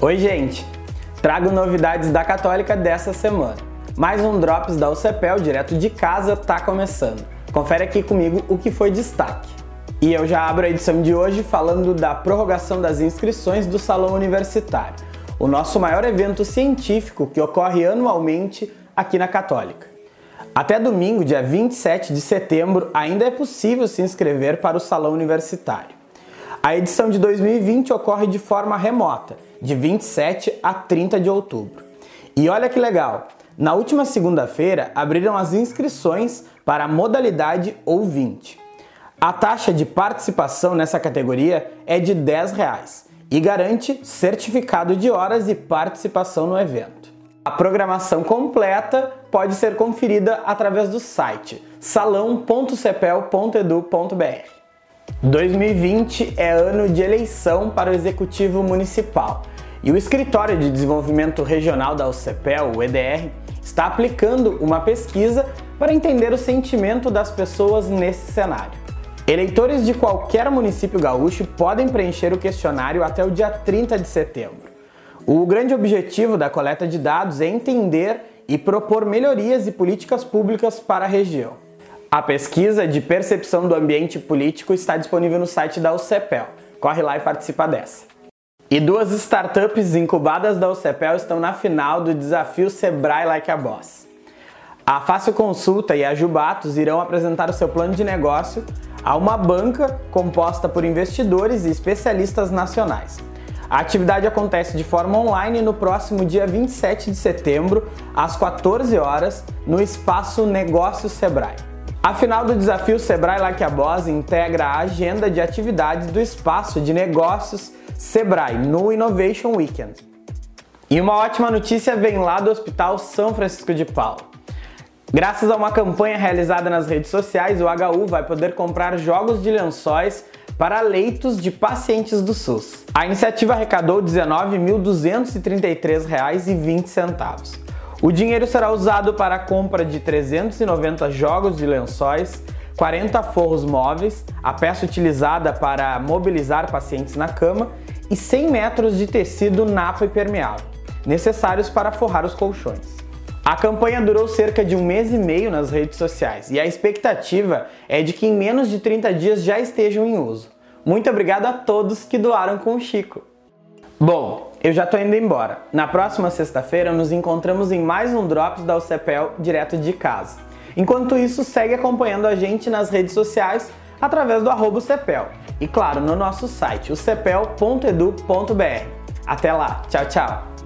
Oi, gente! Trago novidades da Católica dessa semana. Mais um Drops da UCPEL direto de casa tá começando. Confere aqui comigo o que foi destaque. E eu já abro a edição de hoje falando da prorrogação das inscrições do Salão Universitário, o nosso maior evento científico que ocorre anualmente aqui na Católica. Até domingo, dia 27 de setembro, ainda é possível se inscrever para o Salão Universitário. A edição de 2020 ocorre de forma remota, de 27 a 30 de outubro. E olha que legal! Na última segunda-feira abriram as inscrições para a modalidade ouvinte. A taxa de participação nessa categoria é de 10 reais e garante certificado de horas e participação no evento. A programação completa pode ser conferida através do site salão.cepel.edu.br. 2020 é ano de eleição para o Executivo Municipal e o Escritório de Desenvolvimento Regional da UCPEL, o EDR, está aplicando uma pesquisa para entender o sentimento das pessoas nesse cenário. Eleitores de qualquer município gaúcho podem preencher o questionário até o dia 30 de setembro. O grande objetivo da coleta de dados é entender e propor melhorias e políticas públicas para a região. A pesquisa de percepção do ambiente político está disponível no site da UCEPEL. Corre lá e participa dessa. E duas startups incubadas da UCEPEL estão na final do desafio Sebrae Like a Boss. A Fácil Consulta e a Jubatos irão apresentar o seu plano de negócio a uma banca composta por investidores e especialistas nacionais. A atividade acontece de forma online no próximo dia 27 de setembro, às 14 horas, no espaço Negócio Sebrae. A final do desafio Sebrae Laquiabós integra a agenda de atividades do espaço de negócios Sebrae no Innovation Weekend. E uma ótima notícia vem lá do Hospital São Francisco de Paula. Graças a uma campanha realizada nas redes sociais, o HU vai poder comprar jogos de lençóis para leitos de pacientes do SUS. A iniciativa arrecadou R$ 19.233,20. O dinheiro será usado para a compra de 390 jogos de lençóis, 40 forros móveis, a peça utilizada para mobilizar pacientes na cama e 100 metros de tecido napa e permeável, necessários para forrar os colchões. A campanha durou cerca de um mês e meio nas redes sociais e a expectativa é de que em menos de 30 dias já estejam em uso. Muito obrigado a todos que doaram com o Chico. Bom, eu já tô indo embora. Na próxima sexta-feira nos encontramos em mais um Drops da UCPEL direto de casa. Enquanto isso, segue acompanhando a gente nas redes sociais através do arroba CEPEL e claro, no nosso site, o cepel.edu.br. Até lá, tchau, tchau!